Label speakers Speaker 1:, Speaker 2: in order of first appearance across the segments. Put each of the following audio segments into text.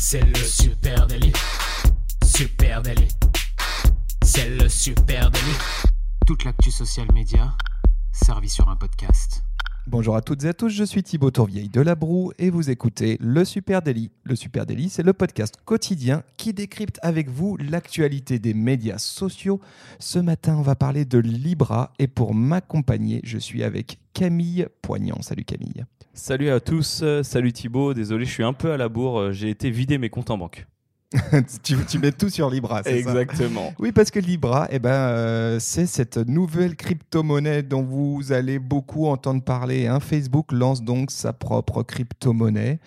Speaker 1: C'est le super délit. Super délit. C'est le super délit. Toute l'actu social média servie sur un podcast.
Speaker 2: Bonjour à toutes et à tous, je suis Thibaut Tourvieille de La Broue et vous écoutez Le Super Daily. Le Super Daily, c'est le podcast quotidien qui décrypte avec vous l'actualité des médias sociaux. Ce matin, on va parler de Libra et pour m'accompagner, je suis avec Camille Poignant. Salut Camille.
Speaker 3: Salut à tous, euh, salut Thibaut, désolé, je suis un peu à la bourre, euh, j'ai été vider mes comptes en banque.
Speaker 2: tu, tu mets tout sur Libra, c'est ça
Speaker 3: Exactement.
Speaker 2: Oui, parce que Libra, eh ben, euh, c'est cette nouvelle crypto-monnaie dont vous allez beaucoup entendre parler. hein. Facebook lance donc sa propre crypto-monnaie.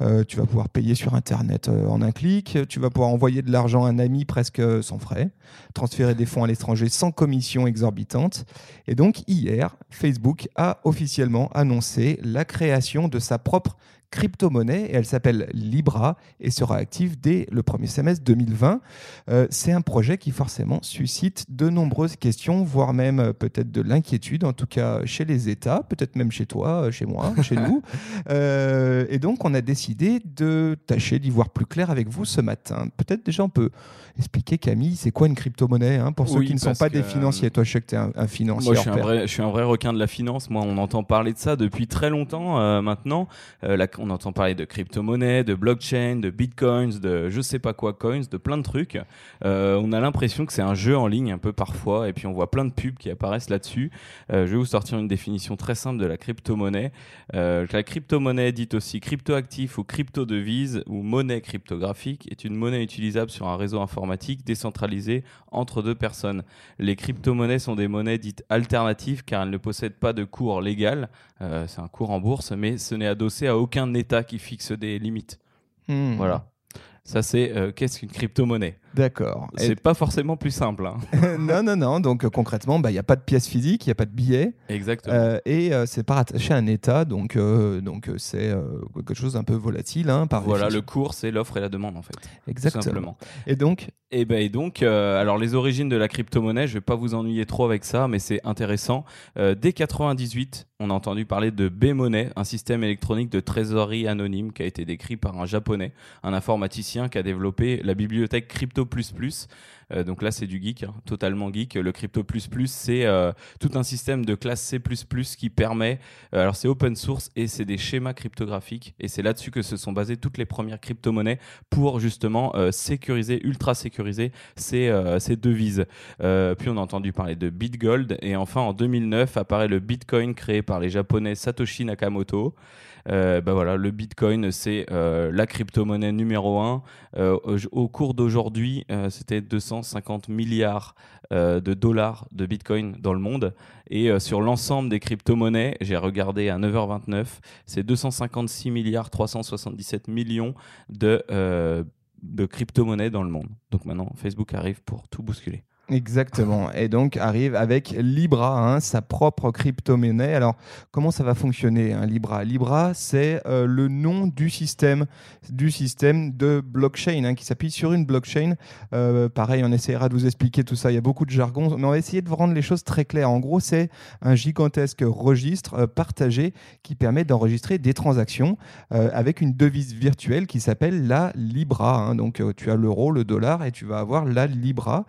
Speaker 2: Euh, tu vas pouvoir payer sur Internet euh, en un clic. Tu vas pouvoir envoyer de l'argent à un ami presque sans frais. Transférer des fonds à l'étranger sans commission exorbitante. Et donc, hier, Facebook a officiellement annoncé la création de sa propre crypto-monnaie et elle s'appelle Libra et sera active dès le premier semestre 2020. Euh, c'est un projet qui forcément suscite de nombreuses questions, voire même euh, peut-être de l'inquiétude, en tout cas chez les États, peut-être même chez toi, euh, chez moi, chez nous. Euh, et donc on a décidé de tâcher d'y voir plus clair avec vous ce matin. Peut-être déjà on peut expliquer Camille, c'est quoi une crypto-monnaie hein, pour ceux
Speaker 3: Oui,
Speaker 2: qui ne sont pas des financiers. Toi je sais que tu es un, un financier.
Speaker 3: Moi, je suis, un vrai, je suis un vrai requin de la finance. Moi, on entend parler de ça depuis très longtemps maintenant. Là, on entend parler de crypto-monnaie, de blockchain, de bitcoins, de je sais pas quoi coins, de plein de trucs. Euh, on a l'impression que c'est un jeu en ligne un peu parfois, et puis on voit plein de pubs qui apparaissent là-dessus. Euh, je vais vous sortir une définition très simple de la crypto-monnaie. Euh, la crypto-monnaie, dite aussi crypto-actif ou crypto-devise ou monnaie cryptographique, est une monnaie utilisable sur un réseau informatique décentralisé entre deux personnes. Les crypto-monnaies sont des monnaies dites alternatives car elles ne possèdent pas de cours légal. C'est un cours en bourse, mais ce n'est adossé à aucun État qui fixe des limites.
Speaker 2: Hmm,
Speaker 3: Voilà. Ça, c'est euh, qu'est-ce qu'une crypto-monnaie?
Speaker 2: D'accord. Et-
Speaker 3: C'est pas forcément plus simple. hein.
Speaker 2: non, non, non. Donc euh, concrètement, bah, il n'y a pas de pièce physique, il n'y a pas de billet.
Speaker 3: Exactement.
Speaker 2: Euh, et euh, c'est pas rattaché à un État, donc euh, donc c'est quelque chose d'un peu volatile, hein, par
Speaker 3: voilà, le cours, c'est l'offre et la demande, en fait. tout
Speaker 2: exactement.
Speaker 3: simplement.
Speaker 2: Et donc,
Speaker 3: Et, ben, et donc, alors les origines de la crypto-monnaie, je vais pas vous ennuyer trop avec ça, mais c'est intéressant. Dès 98, on a entendu parler de B-Money, un système électronique de trésorerie anonyme qui a été décrit par un japonais, un informaticien qui a développé la bibliothèque Crypto++. Euh, donc là, c'est du geek, hein, totalement geek. Le Crypto++, c'est euh, tout un système de classe C++ qui permet, euh, alors c'est open source et c'est des schémas cryptographiques et c'est là-dessus que se sont basées toutes les premières crypto-monnaies pour justement sécuriser, ultra sécuriser ces, ces devises. Puis on a entendu parler de BitGold et enfin en 2009 apparaît le Bitcoin créé par les japonais Satoshi Nakamoto. Euh, bah voilà, le Bitcoin, c'est euh, la crypto-monnaie numéro un. Euh, au, au cours d'aujourd'hui, c'était 250 milliards de dollars de Bitcoin dans le monde. Et sur l'ensemble des crypto-monnaies, j'ai regardé à 9h29, c'est 256 milliards 377 millions de, de crypto-monnaies dans le monde. Donc maintenant, Facebook arrive pour tout bousculer.
Speaker 2: Exactement. Et donc arrive avec Libra, hein, sa propre crypto-monnaie. Alors, comment ça va fonctionner, hein, Libra? Libra, c'est euh, le nom du système, du système de blockchain, hein, qui s'appuie sur une blockchain. Euh, pareil, on essaiera de vous expliquer tout ça. Il y a beaucoup de jargon, mais on va essayer de rendre les choses très claires. En gros, c'est un gigantesque registre euh, partagé qui permet d'enregistrer des transactions avec une devise virtuelle qui s'appelle la Libra. Donc, tu as l'euro, le dollar, et tu vas avoir la Libra.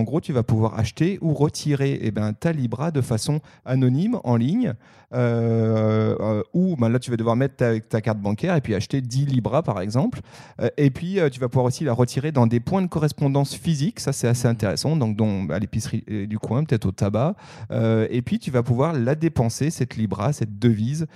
Speaker 2: En gros, tu vas pouvoir acheter ou retirer eh ben, ta Libra de façon anonyme en ligne. euh, euh, ou ben, là, tu vas devoir mettre ta, carte bancaire et puis acheter 10 Libra, par exemple. Euh, et puis, tu vas pouvoir aussi la retirer dans des points de correspondance physiques. Ça, c'est assez intéressant. Donc, dont, à l'épicerie du coin, peut-être au tabac. Et puis, tu vas pouvoir la dépenser, cette Libra, cette devise,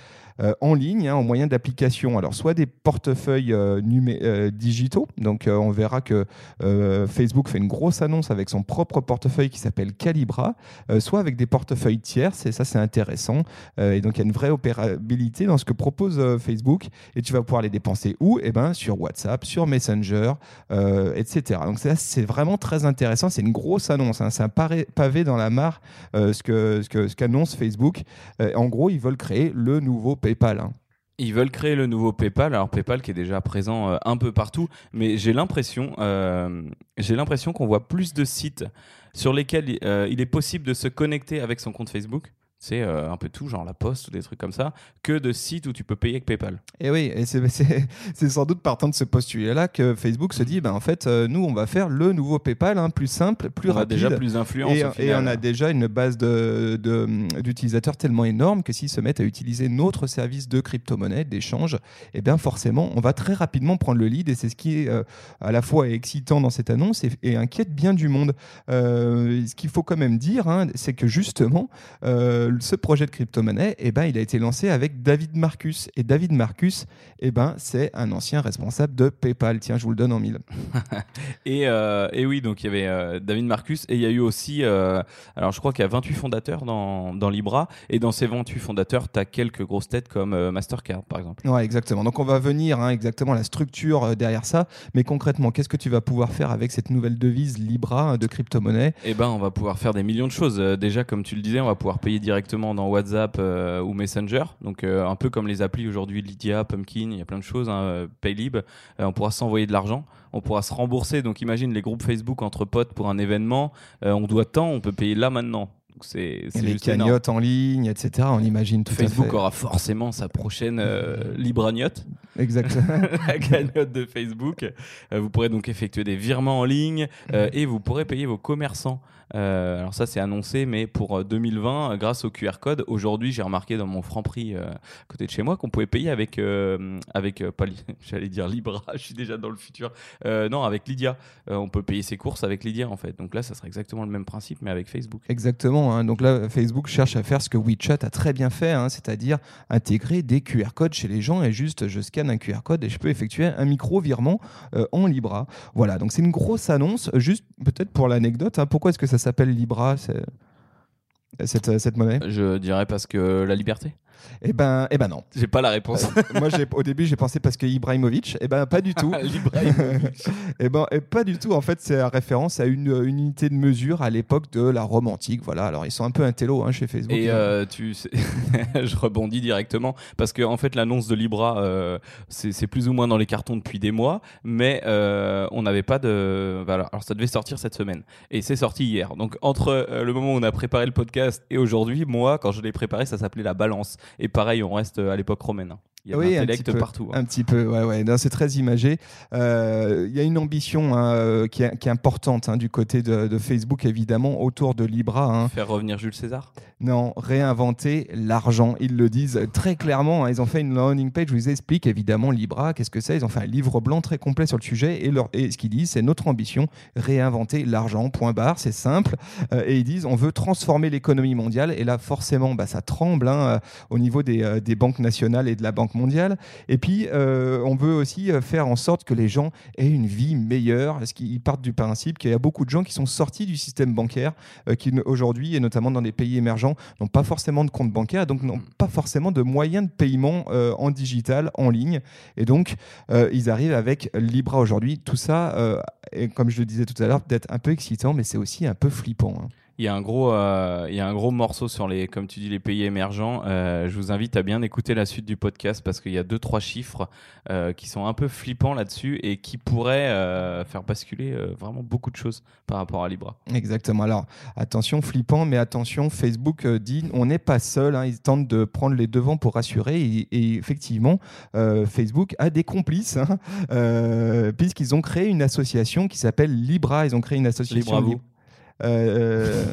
Speaker 2: en ligne, hein, au moyen d'applications. Alors, soit des portefeuilles euh, euh, digitaux. Donc, euh, on verra que euh, Facebook fait une grosse annonce avec son propre portefeuille qui s'appelle Calibra, euh, soit avec des portefeuilles tierces. Et ça, c'est intéressant. Euh, et donc, il y a une vraie opérabilité dans ce que propose euh, Facebook. Et tu vas pouvoir les dépenser où? Eh ben, sur WhatsApp, sur Messenger, euh, etc. Donc, ça, c'est vraiment très intéressant. C'est une grosse annonce. hein. C'est un paré- pavé dans la mare euh, ce que ce que- ce qu'annonce Facebook. Euh, en gros, ils veulent créer le nouveau PayPal. hein.
Speaker 3: Ils veulent créer le nouveau PayPal. Alors PayPal qui est déjà présent euh, un peu partout, mais j'ai l'impression, euh, j'ai l'impression qu'on voit plus de sites sur lesquels euh, il est possible de se connecter avec son compte Facebook c'est euh, un peu tout, genre la poste ou des trucs comme ça, que de sites où tu peux payer avec PayPal.
Speaker 2: Et oui, et c'est sans doute partant de ce postulat-là que Facebook se dit, ben, en fait, euh, nous, on va faire le nouveau PayPal, hein, plus simple, plus
Speaker 3: on
Speaker 2: rapide.
Speaker 3: a déjà plus influence.
Speaker 2: Et, on a déjà une base d'utilisateurs de, tellement énorme que s'ils se mettent à utiliser notre service de crypto-monnaie, d'échange, et bien forcément, on va très rapidement prendre le lead. Et c'est ce qui est euh, à la fois excitant dans cette annonce et, et inquiète bien du monde. Ce qu'il faut quand même dire, hein, c'est que justement, euh, ce projet de crypto-monnaie, eh ben, il a été lancé avec David Marcus. Et David Marcus, eh ben, c'est un ancien responsable de PayPal. Tiens, je vous le donne en mille.
Speaker 3: et, euh, et, oui, donc il y avait euh, David Marcus et il y a eu aussi, euh, alors je crois qu'il y a 28 fondateurs dans, dans Libra. Et dans ces 28 fondateurs, tu as quelques grosses têtes comme euh, Mastercard, par exemple.
Speaker 2: Ouais, exactement. Donc on va venir hein, exactement à la structure euh, derrière ça. Mais concrètement, qu'est-ce que tu vas pouvoir faire avec cette nouvelle devise Libra de crypto-monnaie?
Speaker 3: Eh ben, on va pouvoir faire des millions de choses. Euh, déjà, comme tu le disais, on va pouvoir payer directement dans WhatsApp euh, ou Messenger. Donc, euh, un peu comme les applis aujourd'hui, Lydia, Pumpkin, il y a plein de choses, hein, Paylib. Euh, on pourra s'envoyer de l'argent, on pourra se rembourser. Donc, imagine les groupes Facebook entre potes pour un événement. On doit tant, on peut payer là maintenant. C'est
Speaker 2: les cagnottes en ligne, etc. On imagine tout
Speaker 3: Facebook
Speaker 2: à fait.
Speaker 3: aura forcément sa prochaine euh, Libragnotte.
Speaker 2: Exactement.
Speaker 3: la cagnotte de Facebook. Euh, vous pourrez donc effectuer des virements en ligne euh, et vous pourrez payer vos commerçants. Euh, alors ça c'est annoncé, mais pour 2020, euh, grâce au QR code, aujourd'hui j'ai remarqué dans mon Franprix euh, à côté de chez moi qu'on pouvait payer avec, avec pas j'allais dire Libra, je suis déjà dans le futur. Non, avec Lydia. On peut payer ses courses avec Lydia en fait. Donc là, ça sera exactement le même principe, mais avec Facebook.
Speaker 2: Exactement. Hein. Donc là, Facebook cherche à faire ce que WeChat a très bien fait, hein, c'est-à-dire intégrer des QR codes chez les gens et juste je scanne un QR code et je peux effectuer un micro virement euh, en Libra. Voilà. Donc c'est une grosse annonce. Juste peut-être pour l'anecdote, hein, pourquoi est-ce que ça s'appelle Libra cette, cette monnaie?
Speaker 3: Je dirais parce que la liberté.
Speaker 2: Eh ben, eh ben non.
Speaker 3: J'ai pas la réponse.
Speaker 2: Euh, moi, au début, j'ai pensé parce que Ibrahimovic. Eh ben, pas du tout. eh ben, et pas du tout. En fait, c'est la référence à une, une, unité de mesure à l'époque de la Rome antique. Voilà. Alors, ils sont un peu intello hein, chez Facebook.
Speaker 3: Et euh, tu, sais, je rebondis directement parce que en fait, l'annonce de Libra, euh, c'est plus ou moins dans les cartons depuis des mois, mais euh, on n'avait pas de. Voilà. Alors, ça devait sortir cette semaine et c'est sorti hier. Donc, entre euh, le moment où on a préparé le podcast et aujourd'hui, moi, quand je l'ai préparé, ça s'appelait la balance. Et pareil, on reste à l'époque romaine. Il y a
Speaker 2: oui,
Speaker 3: un intellect
Speaker 2: peu,
Speaker 3: partout.
Speaker 2: Hein. Un petit peu, ouais, ouais. C'est très imagé. Euh, il y a une ambition hein, qui, est, qui, est, importante hein, du côté de, de, Facebook, évidemment, autour de Libra.
Speaker 3: Faire revenir Jules César?
Speaker 2: Non, réinventer l'argent. Ils le disent très clairement. Ils ont fait une landing page où ils expliquent évidemment Libra, qu'est-ce que c'est? Ils ont fait un livre blanc très complet sur le sujet. Et, leur, et ce qu'ils disent, c'est notre ambition, réinventer l'argent, point barre. C'est simple. Euh, et ils disent, on veut transformer l'économie mondiale. Et là, forcément, bah, ça tremble au niveau des, euh, des banques nationales et de la Banque mondiale. Et puis, euh, on veut aussi faire en sorte que les gens aient une vie meilleure. Parce qu'ils partent du principe qu'il y a beaucoup de gens qui sont sortis du système bancaire, euh, qui aujourd'hui, et notamment dans les pays émergents, n'ont pas forcément de compte bancaire, donc n'ont pas forcément de moyens de paiement euh, en digital, en ligne. Et donc, euh, ils arrivent avec Libra aujourd'hui. Tout ça, euh, et comme je le disais tout à l'heure, peut-être un peu excitant, mais c'est aussi un peu flippant. Hein.
Speaker 3: Il y a un gros, euh, il y a un gros morceau sur les, comme tu dis, les pays émergents. Euh, je vous invite à bien écouter la suite du podcast parce qu'il y a deux trois chiffres euh, qui sont un peu flippants là-dessus et qui pourraient faire basculer vraiment beaucoup de choses par rapport à Libra.
Speaker 2: Exactement. Alors attention, flippant, mais attention, Facebook dit on n'est pas seul. Hein, ils tentent de prendre les devants pour rassurer et, et effectivement, Facebook a des complices hein, puisqu'ils ont créé une association qui s'appelle Libra. Ils ont créé une association.
Speaker 3: Libra
Speaker 2: euh,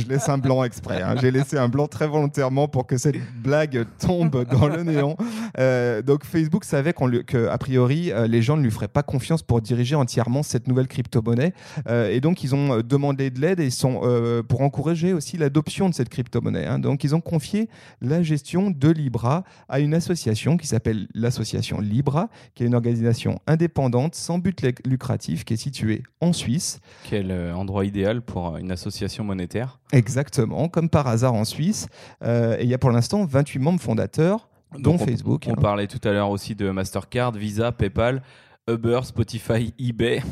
Speaker 2: je laisse un blanc exprès. Hein. J'ai laissé un blanc très volontairement pour que cette blague tombe dans le néant. Euh, donc Facebook savait qu'a priori euh, les gens ne lui feraient pas confiance pour diriger entièrement cette nouvelle crypto-monnaie. Euh, et donc ils ont demandé de l'aide et sont pour encourager aussi l'adoption de cette crypto-monnaie. Hein. Donc ils ont confié la gestion de Libra à une association qui s'appelle l'association Libra, qui est une organisation indépendante sans but lucratif qui est située en Suisse.
Speaker 3: Quel endroit idéal pour une association monétaire?
Speaker 2: Exactement, comme par hasard en Suisse. Euh, et il y a pour l'instant 28 membres fondateurs, dont
Speaker 3: Donc on,
Speaker 2: Facebook.
Speaker 3: On
Speaker 2: hein.
Speaker 3: parlait tout à l'heure aussi de Mastercard, Visa, PayPal, Uber, Spotify, eBay.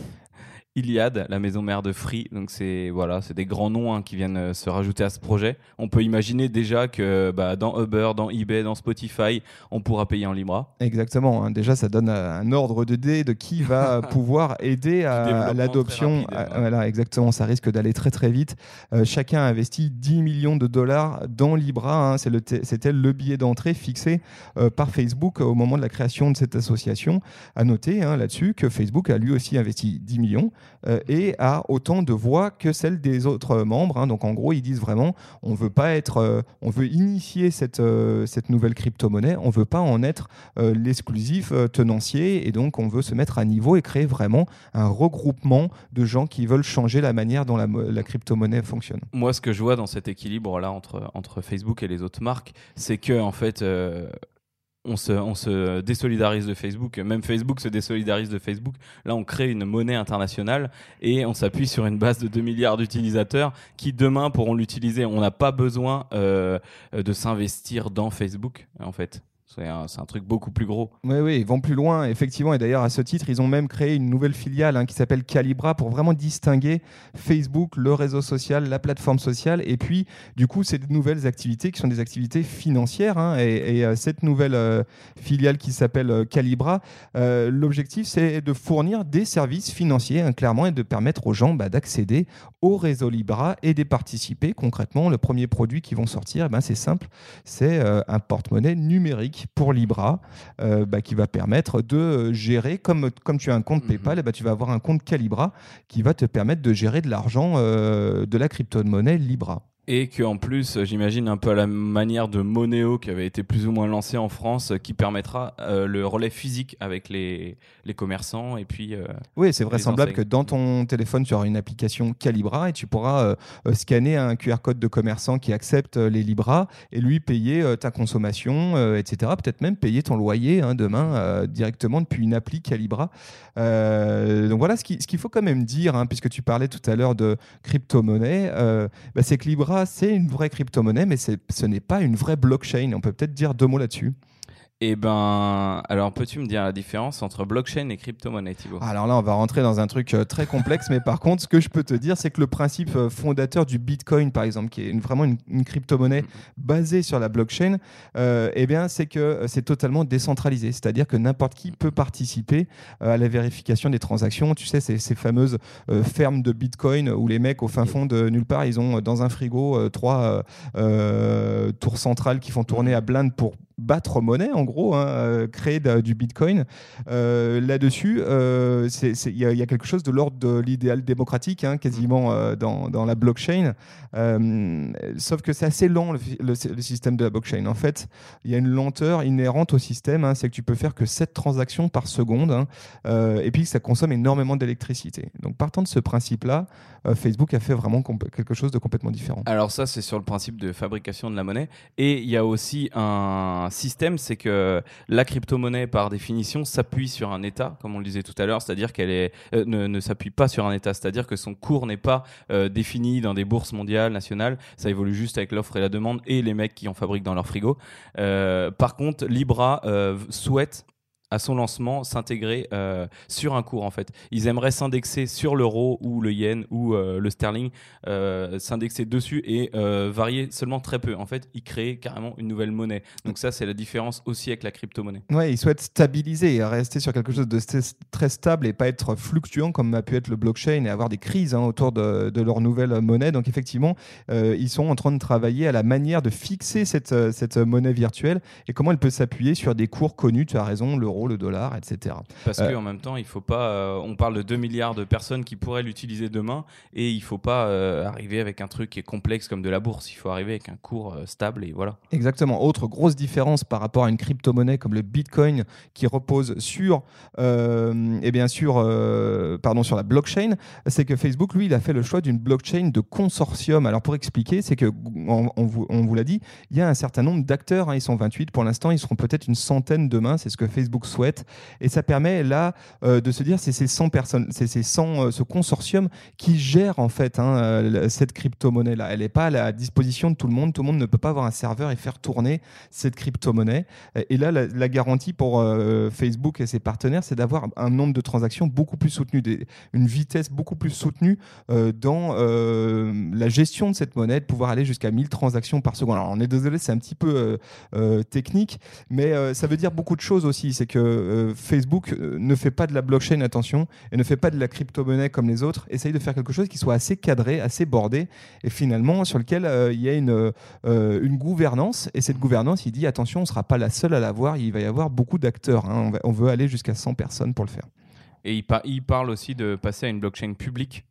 Speaker 3: Iliad, la maison mère de Free. Donc c'est voilà, c'est des grands noms hein, qui viennent euh, se rajouter à ce projet. On peut imaginer déjà que bah, dans Uber, dans eBay, dans Spotify, on pourra payer en Libra.
Speaker 2: Exactement. Hein. Déjà, ça donne euh, un ordre de dé de qui va pouvoir aider à, l'adoption. Voilà, exactement. Ça risque d'aller très très vite. Euh, chacun a investi 10 millions de dollars dans Libra. Hein. C'était le billet d'entrée fixé par Facebook au moment de la création de cette association. À noter là-dessus que Facebook a lui aussi investi 10 millions. Euh, et a autant de voix que celles des autres membres. Hein. Donc en gros, ils disent vraiment, on veut pas être, euh, on veut initier cette, euh, cette nouvelle crypto-monnaie, on veut pas en être l'exclusif tenancier, et donc on veut se mettre à niveau et créer vraiment un regroupement de gens qui veulent changer la manière dont la, la crypto-monnaie fonctionne.
Speaker 3: Moi, ce que je vois dans cet équilibre là entre, entre Facebook et les autres marques, c'est que en fait on se, désolidarise de Facebook, même Facebook se désolidarise de Facebook. Là, on crée une monnaie internationale et on s'appuie sur une base de 2 milliards d'utilisateurs qui demain pourront l'utiliser. On n'a pas besoin euh, de s'investir dans Facebook, en fait. C'est un, truc beaucoup plus gros.
Speaker 2: Oui, oui, ils vont plus loin, effectivement. Et d'ailleurs, à ce titre, ils ont même créé une nouvelle filiale hein, qui s'appelle Calibra pour vraiment distinguer Facebook, le réseau social, la plateforme sociale. Et puis, du coup, c'est de nouvelles activités qui sont des activités financières. Hein. et, euh, cette nouvelle euh, filiale qui s'appelle euh, Calibra, l'objectif, c'est de fournir des services financiers, hein, clairement, et de permettre aux gens bah, d'accéder au réseau Libra et d'y participer. Concrètement, le premier produit qui vont sortir, eh ben, c'est simple, c'est un porte-monnaie numérique pour Libra euh, bah, qui va permettre de gérer, comme, comme tu as un compte mhm. PayPal, et bah, tu vas avoir un compte Calibra qui va te permettre de gérer de l'argent euh, de la crypto-monnaie Libra.
Speaker 3: Et qu'en plus, j'imagine un peu à la manière de Moneo qui avait été plus ou moins lancé en France, qui permettra euh, le relais physique avec les, les commerçants. Et puis, euh,
Speaker 2: oui, c'est vraisemblable que dans ton téléphone, tu auras une application Calibra et tu pourras euh, scanner un QR code de commerçant qui accepte les Libra et lui payer ta consommation, etc. Peut-être même payer ton loyer hein, demain directement depuis une appli Calibra. donc voilà ce qu'il faut quand même dire, hein, puisque tu parlais tout à l'heure de crypto-monnaie, bah, c'est que Libra c'est une vraie crypto-monnaie, mais ce n'est pas une vraie blockchain. On peut peut-être dire deux mots là-dessus.
Speaker 3: Eh ben, alors peux-tu me dire la différence entre blockchain et crypto-monnaie, Thibaut?
Speaker 2: Alors là, on va rentrer dans un truc euh, très complexe, mais par contre, ce que je peux te dire, c'est que le principe euh, fondateur du Bitcoin, par exemple, qui est vraiment une, crypto-monnaie basée sur la blockchain, euh, eh bien, c'est que c'est totalement décentralisé. C'est-à-dire que n'importe qui peut participer à la vérification des transactions. Tu sais, ces, ces fameuses fermes de Bitcoin où les mecs, au fin fond de nulle part, ils ont dans un frigo trois tours centrales qui font tourner à blinde pour battre monnaie, en gros, hein, euh, créer du Bitcoin. Euh, là-dessus, euh, il y, a quelque chose de l'ordre de l'idéal démocratique, hein, quasiment dans, dans, la blockchain. sauf que c'est assez lent, le, système de la blockchain. En fait, il y a une lenteur inhérente au système, hein, c'est que tu peux faire que 7 transactions par seconde, et puis ça consomme énormément d'électricité. Donc partant de ce principe-là, Facebook a fait vraiment quelque chose de complètement différent.
Speaker 3: Alors ça, c'est sur le principe de fabrication de la monnaie. Et il y a aussi un système, c'est que la crypto-monnaie, par définition, s'appuie sur un État, comme on le disait tout à l'heure, c'est-à-dire qu'elle euh, ne, s'appuie pas sur un État, c'est-à-dire que son cours n'est pas euh, défini dans des bourses mondiales, nationales, ça évolue juste avec l'offre et la demande et les mecs qui en fabriquent dans leur frigo. Euh, par contre, Libra souhaite à son lancement s'intégrer euh, sur un cours en fait. Ils aimeraient s'indexer sur l'euro ou le yen ou euh, le sterling, euh, s'indexer dessus et varier seulement très peu. En fait, ils créent carrément une nouvelle monnaie. Donc ça, c'est la différence aussi avec la crypto-monnaie.
Speaker 2: Ouais, ils souhaitent stabiliser et rester sur quelque chose de très stable et pas être fluctuant comme a pu être le blockchain et avoir des crises hein, autour de, de, leur nouvelle monnaie. Donc effectivement, ils sont en train de travailler à la manière de fixer cette, cette monnaie virtuelle et comment elle peut s'appuyer sur des cours connus. Tu as raison, l'euro le dollar, etc.
Speaker 3: Parce euh, qu'en même temps, il faut pas. Euh, on parle de 2 milliards de personnes qui pourraient l'utiliser demain, et il faut pas euh, arriver avec un truc qui est complexe comme de la bourse. Il faut arriver avec un cours stable et voilà.
Speaker 2: Exactement. Autre grosse différence par rapport à une crypto-monnaie comme le Bitcoin qui repose sur, et eh bien sûr, pardon, sur la blockchain, c'est que Facebook, lui, il a fait le choix d'une blockchain de consortium. Alors pour expliquer, c'est que on, vous, on vous l'a dit, il y a un certain nombre d'acteurs. Hein, ils sont 28 pour l'instant. Ils seront peut-être une centaine demain. C'est ce que Facebook souhaite. Et ça permet là de se dire c'est ces 100 personnes, c'est ces 100, ce consortium qui gère en fait hein, cette crypto-monnaie là. Elle n'est pas à la disposition de tout le monde. Tout le monde ne peut pas avoir un serveur et faire tourner cette crypto-monnaie. Et là, la, garantie pour Facebook et ses partenaires, c'est d'avoir un nombre de transactions beaucoup plus soutenu, une vitesse beaucoup plus soutenue dans la gestion de cette monnaie, de pouvoir aller jusqu'à 1000 transactions par seconde. Alors on est désolé, c'est un petit peu euh, euh, technique, mais euh, ça veut dire beaucoup de choses aussi. C'est que Facebook ne fait pas de la blockchain, attention, et ne fait pas de la crypto-monnaie comme les autres, essaye de faire quelque chose qui soit assez cadré, assez bordé, et finalement sur lequel il y a une, une gouvernance, et cette gouvernance, il dit attention, on ne sera pas la seule à l'avoir, il va y avoir beaucoup d'acteurs. Hein. on, veut aller jusqu'à 100 personnes pour le faire.
Speaker 3: Et il, parle aussi de passer à une blockchain publique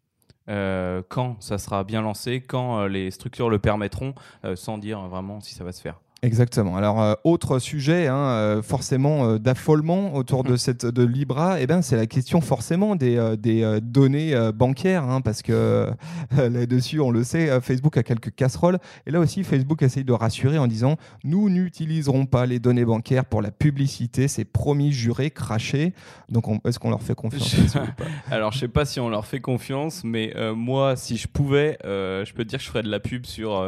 Speaker 3: euh, quand ça sera bien lancé, quand euh, les structures le permettront, euh, sans dire vraiment si ça va se faire.
Speaker 2: Exactement. Alors, euh, autre sujet, hein, euh, forcément euh, d'affolement autour de cette de Libra, eh ben, c'est la question forcément des, des données bancaires, hein, parce que là-dessus, on le sait, Facebook a quelques casseroles. Et là aussi, Facebook essaye de rassurer en disant nous n'utiliserons pas les données bancaires pour la publicité, c'est promis, juré, craché. Donc, est-ce qu'on leur fait confiance
Speaker 3: Alors, je sais pas si on leur fait confiance, mais moi, si je pouvais, je peux te dire que je ferais de la pub sur,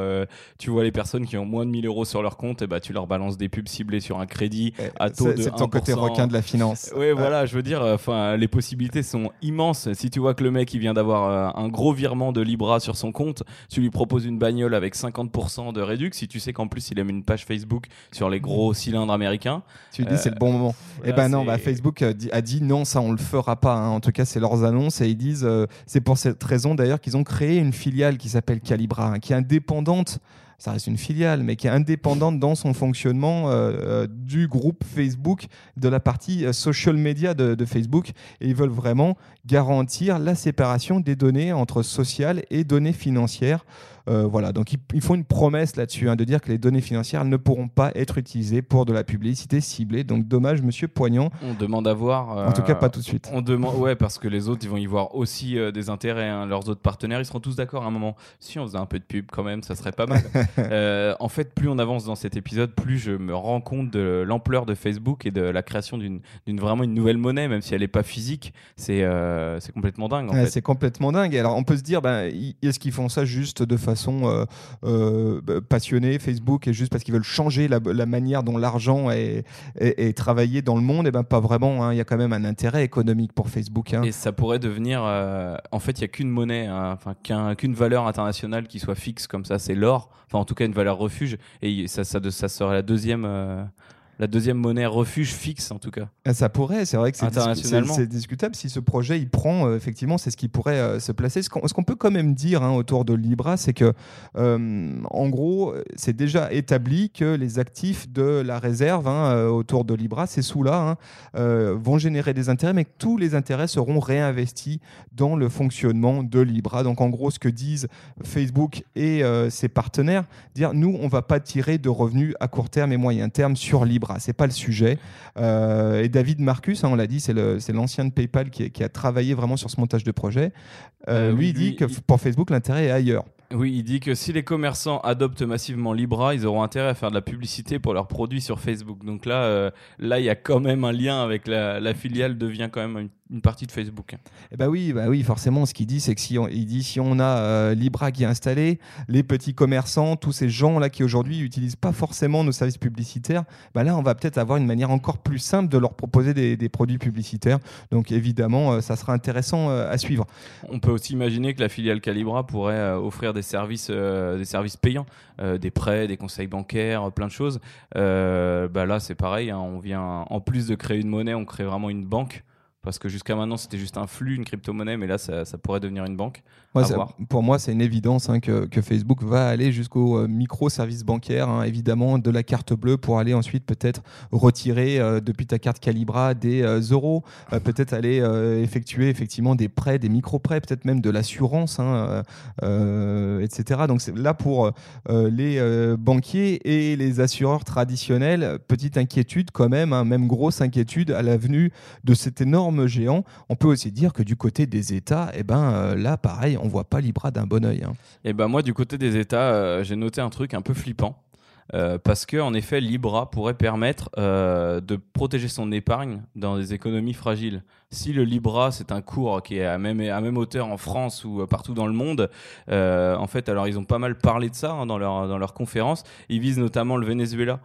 Speaker 3: tu vois, les personnes qui ont moins de 1000 euros sur leur compte, et bah, tu leur balances des pubs ciblées sur un crédit eh, à taux de
Speaker 2: C'est ton côté requin de la finance.
Speaker 3: Oui, voilà, je veux dire, enfin, les possibilités sont immenses. Si tu vois que le mec il vient d'avoir euh, un gros virement de Libra sur son compte, tu lui proposes une bagnole avec 50% de réduction. Si tu sais qu'en plus il aime une page Facebook sur les gros cylindres américains,
Speaker 2: tu dis c'est le bon moment. et eh ben non, bah, Facebook a dit, non, ça on le fera pas. Hein. En tout cas, c'est leurs annonces et ils disent euh, c'est pour cette raison d'ailleurs qu'ils ont créé une filiale qui s'appelle Calibra, hein, qui est indépendante ça reste une filiale, mais qui est indépendante dans son fonctionnement euh, euh, du groupe Facebook, de la partie euh, social media de, de, Facebook. Et ils veulent vraiment garantir la séparation des données entre sociales et données financières. Euh, voilà, donc ils, font une promesse là-dessus, hein, de dire que les données financières ne pourront pas être utilisées pour de la publicité ciblée. Donc dommage, monsieur Poignant.
Speaker 3: On demande à voir.
Speaker 2: en tout cas, pas tout de suite.
Speaker 3: On demande, ouais, parce que les autres, ils vont y voir aussi euh, des intérêts. Hein. Leurs autres partenaires, ils seront tous d'accord à un moment. Si on faisait un peu de pub quand même, ça serait pas mal. Euh, en fait, plus on avance dans cet épisode, plus je me rends compte de l'ampleur de Facebook et de la création d'une vraiment une nouvelle monnaie, même si elle n'est pas physique. C'est c'est complètement dingue.
Speaker 2: C'est complètement dingue. alors, on peut se dire, ben, est-ce qu'ils font ça juste de façon euh, euh, passionnés Facebook et juste parce qu'ils veulent changer la, manière dont l'argent est, est, travaillé dans le monde, et eh ben pas vraiment. Hein. Il y a quand même un intérêt économique pour Facebook. Hein.
Speaker 3: Et ça pourrait devenir, euh, en fait, il n'y a qu'une monnaie, hein, enfin qu'une valeur internationale qui soit fixe comme ça, c'est l'or. Enfin, en tout cas, une valeur refuge. Et ça, ça, ça serait la deuxième la deuxième monnaie refuge fixe en tout cas.
Speaker 2: Ah, ça pourrait, c'est vrai que c'est discutable si ce projet il prend, euh, effectivement, c'est ce qui pourrait euh, se placer. Ce qu'on peut quand même dire hein, autour de Libra, c'est que, euh, en gros, c'est déjà établi que les actifs de la réserve hein, autour de Libra, ces sous-là, hein, vont générer des intérêts, mais que tous les intérêts seront réinvestis dans le fonctionnement de Libra. Donc, en gros, ce que disent Facebook et ses partenaires, dire nous, on va pas tirer de revenus à court terme et moyen terme sur Libra c'est pas le sujet. Euh, et David Marcus, hein, on l'a dit, c'est l'ancien de PayPal qui, a travaillé vraiment sur ce montage de projet. Euh, euh, lui, il dit que pour Facebook, l'intérêt est ailleurs.
Speaker 3: Oui, il dit que si les commerçants adoptent massivement Libra, ils auront intérêt à faire de la publicité pour leurs produits sur Facebook. Donc là, là, il y a quand même un lien avec la, la filiale devient quand même une partie de Facebook.
Speaker 2: Eh ben oui, bah oui, forcément, ce qu'il dit, c'est que si on, il dit si on a euh, Libra qui est installé, les petits commerçants, tous ces gens là qui aujourd'hui n'utilisent pas forcément nos services publicitaires, bah là, on va peut-être avoir une manière encore plus simple de leur proposer des, produits publicitaires. Donc évidemment, euh, ça sera intéressant euh, à suivre.
Speaker 3: On peut aussi imaginer que la filiale Calibra pourrait offrir des services, des services payants, des prêts, des conseils bancaires, plein de choses. bah là, c'est pareil. Hein, on vient en plus de créer une monnaie, on crée vraiment une banque. Parce que jusqu'à maintenant, c'était juste un flux, une crypto-monnaie, mais là, ça, pourrait devenir une banque.
Speaker 2: pour moi, c'est une évidence hein, que, Facebook va aller jusqu'au euh, micro-service bancaire, hein, évidemment, de la carte bleue pour aller ensuite peut-être retirer euh, depuis ta carte Calibra des euh, euros, peut-être aller effectuer effectivement des prêts, des micro-prêts, peut-être même de l'assurance, hein, etc. Donc là pour les banquiers et les assureurs traditionnels, petite inquiétude quand même, même grosse inquiétude à l'avenue de cet énorme géant. On peut aussi dire que du côté des États, eh ben, euh, là, pareil, on voit pas Libra d'un bon oeil. Hein.
Speaker 3: Et eh ben moi, du côté des États, euh, j'ai noté un truc un peu flippant. Euh, parce que en effet, Libra pourrait permettre de protéger son épargne dans des économies fragiles. Si le Libra c'est un cours qui est à même à même hauteur en France ou partout dans le monde, en fait, alors ils ont pas mal parlé de ça hein, dans leur dans leur conférence. Ils visent notamment le Venezuela.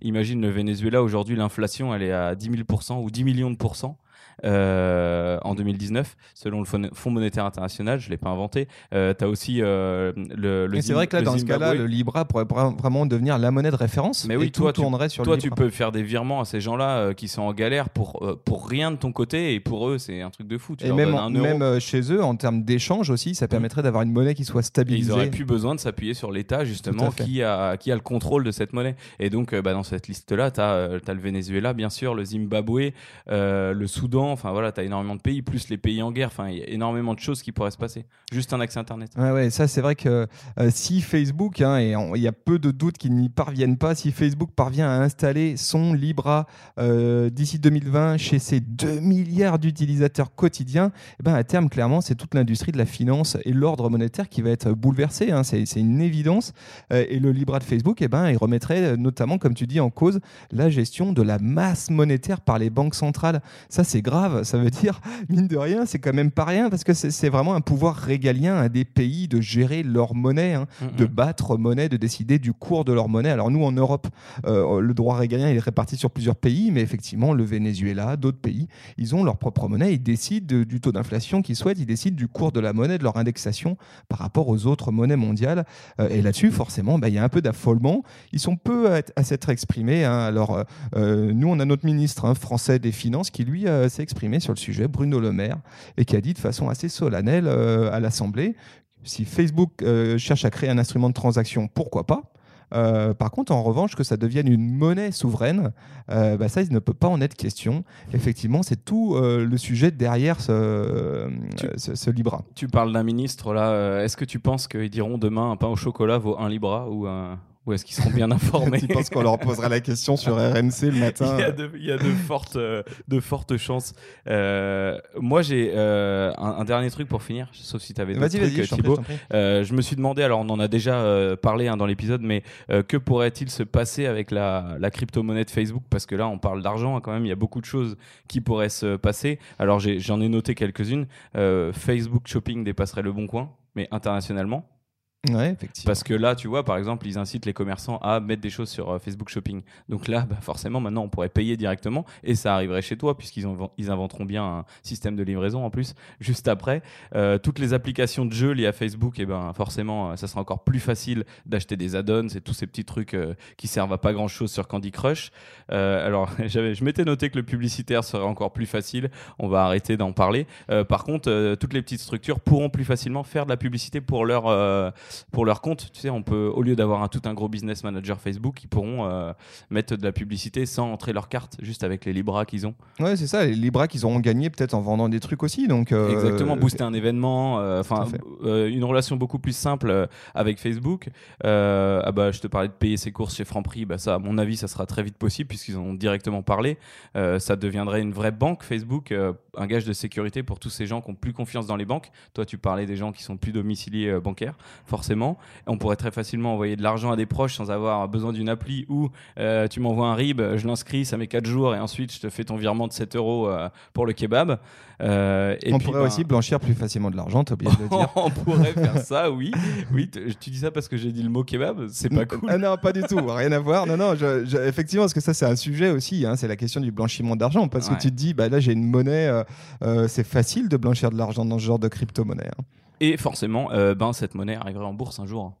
Speaker 3: Imagine le Venezuela aujourd'hui, l'inflation elle est à 10 000 ou 10 millions de pourcents. Euh, en 2019, selon le Fonds monétaire international. Je ne l'ai pas inventé. Euh, tu as aussi euh, le,
Speaker 2: le C'est vrai que là, dans ce cas-là, le Libra pourrait vraiment devenir la monnaie de référence.
Speaker 3: Mais oui, toi, tu, sur toi, tu peux faire des virements à ces gens-là qui sont en galère pour, pour rien de ton côté et pour eux, c'est un truc de fou.
Speaker 2: et même, même chez eux, en termes d'échange aussi, ça permettrait d'avoir une monnaie qui soit stabilisée.
Speaker 3: ils auraient plus besoin de s'appuyer sur l'État, justement, qui a, qui a le contrôle de cette monnaie. Et donc, bah, dans cette liste-là, tu as, as, le Venezuela, bien sûr, le Zimbabwe, le Soudan Enfin voilà, tu as énormément de pays, plus les pays en guerre. Enfin, il y a énormément de choses qui pourraient se passer. Juste un accès Internet.
Speaker 2: Ouais, ouais, ça c'est vrai que euh, si Facebook, hein, et il y a peu de doutes qu'ils n'y parviennent pas, si Facebook parvient à installer son Libra euh, d'ici 2020 chez ses 2 milliards d'utilisateurs quotidiens, eh ben, à terme, clairement, c'est toute l'industrie de la finance et l'ordre monétaire qui va être bouleversé. Hein. c'est une évidence. Euh, et le Libra de Facebook, eh ben, il remettrait notamment, comme tu dis, en cause la gestion de la masse monétaire par les banques centrales. Ça, c'est grave ça veut dire, mine de rien, c'est quand même pas rien parce que c'est vraiment un pouvoir régalien à des pays de gérer leur monnaie, hein, de battre monnaie, de décider du cours de leur monnaie. Alors nous, en Europe, euh, le droit régalien il est réparti sur plusieurs pays, mais effectivement, le Venezuela, d'autres pays, ils ont leur propre monnaie, ils décident du taux d'inflation qu'ils souhaitent, ils décident du cours de la monnaie, de leur indexation par rapport aux autres monnaies mondiales. Euh, et là-dessus, forcément, bah, il y a un peu d'affolement. Ils sont peu à, s'être exprimés. Hein. Alors, euh, nous, on a notre ministre hein, français des Finances qui, lui, s'est exprimé sur le sujet, Bruno Le Maire, et qui a dit de façon assez solennelle euh, à l'Assemblée si Facebook euh, cherche à créer un instrument de transaction, pourquoi pas? Euh, par contre, en revanche, que ça devienne une monnaie souveraine, bah ça, il ne peut pas en être question. Effectivement, c'est tout le sujet derrière ce, ce, Libra.
Speaker 3: Tu parles d'un ministre, là. Est-ce que tu penses qu'ils diront demain un pain au chocolat vaut un Libra ou un, ou est-ce qu'ils seront bien informés
Speaker 2: Tu penses qu'on leur posera la question sur RMC le matin
Speaker 3: il, y a de, il y a de, fortes, euh, de fortes chances. Euh, moi, j'ai euh, un, dernier truc pour finir, sauf si tu avais d'autres trucs, Thibaut. je me suis demandé, alors on en a déjà parlé hein, dans l'épisode, mais que pourrait-il se passer avec la, la crypto-monnaie de Facebook? Parce que là, on parle d'argent hein, quand même, il y a beaucoup de choses qui pourraient se passer. Alors j'en ai, ai, noté quelques-unes. Facebook Shopping dépasserait le bon coin, mais internationalement.
Speaker 2: Ouais.
Speaker 3: Parce que là, tu vois, par exemple, ils incitent les commerçants à mettre des choses sur euh, Facebook Shopping. Donc là, bah, forcément, maintenant, on pourrait payer directement et ça arriverait chez toi puisqu'ils ils inventeront bien un système de livraison en plus juste après. Euh, toutes les applications de jeux liées à Facebook, et eh ben forcément, euh, ça sera encore plus facile d'acheter des add-ons et tous ces petits trucs qui servent à pas grand-chose sur Candy Crush. alors, je m'étais noté que le publicitaire serait encore plus facile. On va arrêter d'en parler. par contre, toutes les petites structures pourront plus facilement faire de la publicité pour leur pour leur compte. Tu sais, on peut, au lieu d'avoir un, tout un gros business manager Facebook, ils pourront euh, mettre de la publicité sans entrer leur carte, juste avec les Libra qu'ils ont.
Speaker 2: Ouais, c'est ça, les Libra qu'ils auront gagné peut-être en vendant des trucs aussi. Donc, euh,
Speaker 3: Exactement, booster un événement, euh, enfin, une relation beaucoup plus simple avec Facebook. ah bah, je te parlais de payer ses courses chez Franprix, bah ça, à mon avis, ça sera très vite possible puisqu'ils ont directement parlé. ça deviendrait une vraie banque Facebook, un gage de sécurité pour tous ces gens qui ont plus confiance dans les banques. Toi, tu parlais des gens qui sont plus domiciliés bancaires. Forcément, On pourrait très facilement envoyer de l'argent à des proches sans avoir besoin d'une appli ou euh, tu m'envoies un RIB, je l'inscris, ça met 4 jours et ensuite je te fais ton virement de 7 euros euh, pour le kebab.
Speaker 2: Euh, et on pourrait ben aussi blanchir plus facilement de l'argent, t'as oublié de le dire.
Speaker 3: on pourrait faire ça, oui. Oui, tu dis ça parce que j'ai dit le mot kebab, c'est pas cool.
Speaker 2: Ah non, pas du tout, rien à voir. Non, non, effectivement, parce que ça c'est un sujet aussi, hein, c'est la question du blanchiment d'argent, parce que tu te dis, bah là j'ai une monnaie, c'est facile de blanchir de l'argent dans ce genre de crypto-monnaie. Hein.
Speaker 3: Et forcément, euh, ben, cette monnaie arriverait en bourse un jour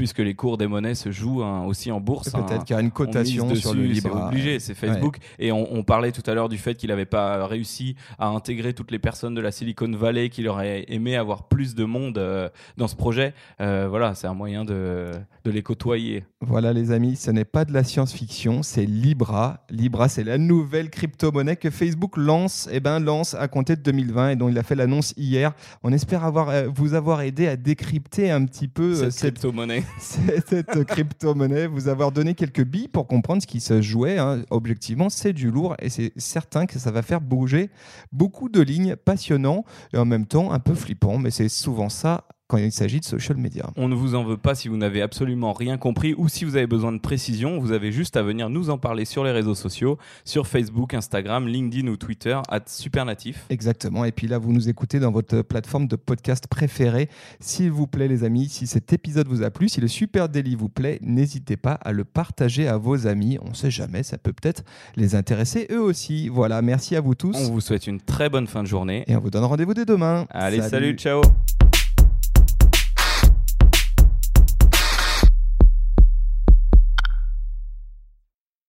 Speaker 3: puisque les cours des monnaies se jouent hein, aussi en bourse.
Speaker 2: Peut-être hein. qu'il y a une cotation sur le
Speaker 3: C'est obligé, c'est Facebook. Et on, parlait tout à l'heure du fait qu'il n'avait pas réussi à intégrer toutes les personnes de la Silicon Valley, qu'il aurait aimé avoir plus de monde euh, dans ce projet. Euh, voilà, c'est un moyen de, de, les côtoyer.
Speaker 2: Voilà les amis, ce n'est pas de la science-fiction, c'est Libra. Libra, c'est la nouvelle crypto-monnaie que Facebook lance, et eh ben, lance à compter de 2020 et dont il a fait l'annonce hier. On espère avoir, euh, vous avoir aidé à décrypter un petit peu
Speaker 3: cette, cette... crypto-monnaie.
Speaker 2: Cette crypto-monnaie, vous avoir donné quelques billes pour comprendre ce qui se jouait. Hein. Objectivement, c'est du lourd et c'est certain que ça va faire bouger beaucoup de lignes passionnants et en même temps un peu flippant, mais c'est souvent ça quand il s'agit de social media.
Speaker 3: On ne vous en veut pas si vous n'avez absolument rien compris ou si vous avez besoin de précision. Vous avez juste à venir nous en parler sur les réseaux sociaux, sur Facebook, Instagram, LinkedIn ou Twitter, à Supernatif.
Speaker 2: Exactement. Et puis là, vous nous écoutez dans votre plateforme de podcast préférée. S'il vous plaît, les amis, si cet épisode vous a plu, si le Super Daily vous plaît, n'hésitez pas à le partager à vos amis. On ne sait jamais, ça peut peut-être les intéresser eux aussi. Voilà, merci à vous tous.
Speaker 3: On vous souhaite une très bonne fin de journée.
Speaker 2: Et on vous donne rendez-vous dès demain.
Speaker 3: Allez, salut,
Speaker 2: Salut.
Speaker 3: ciao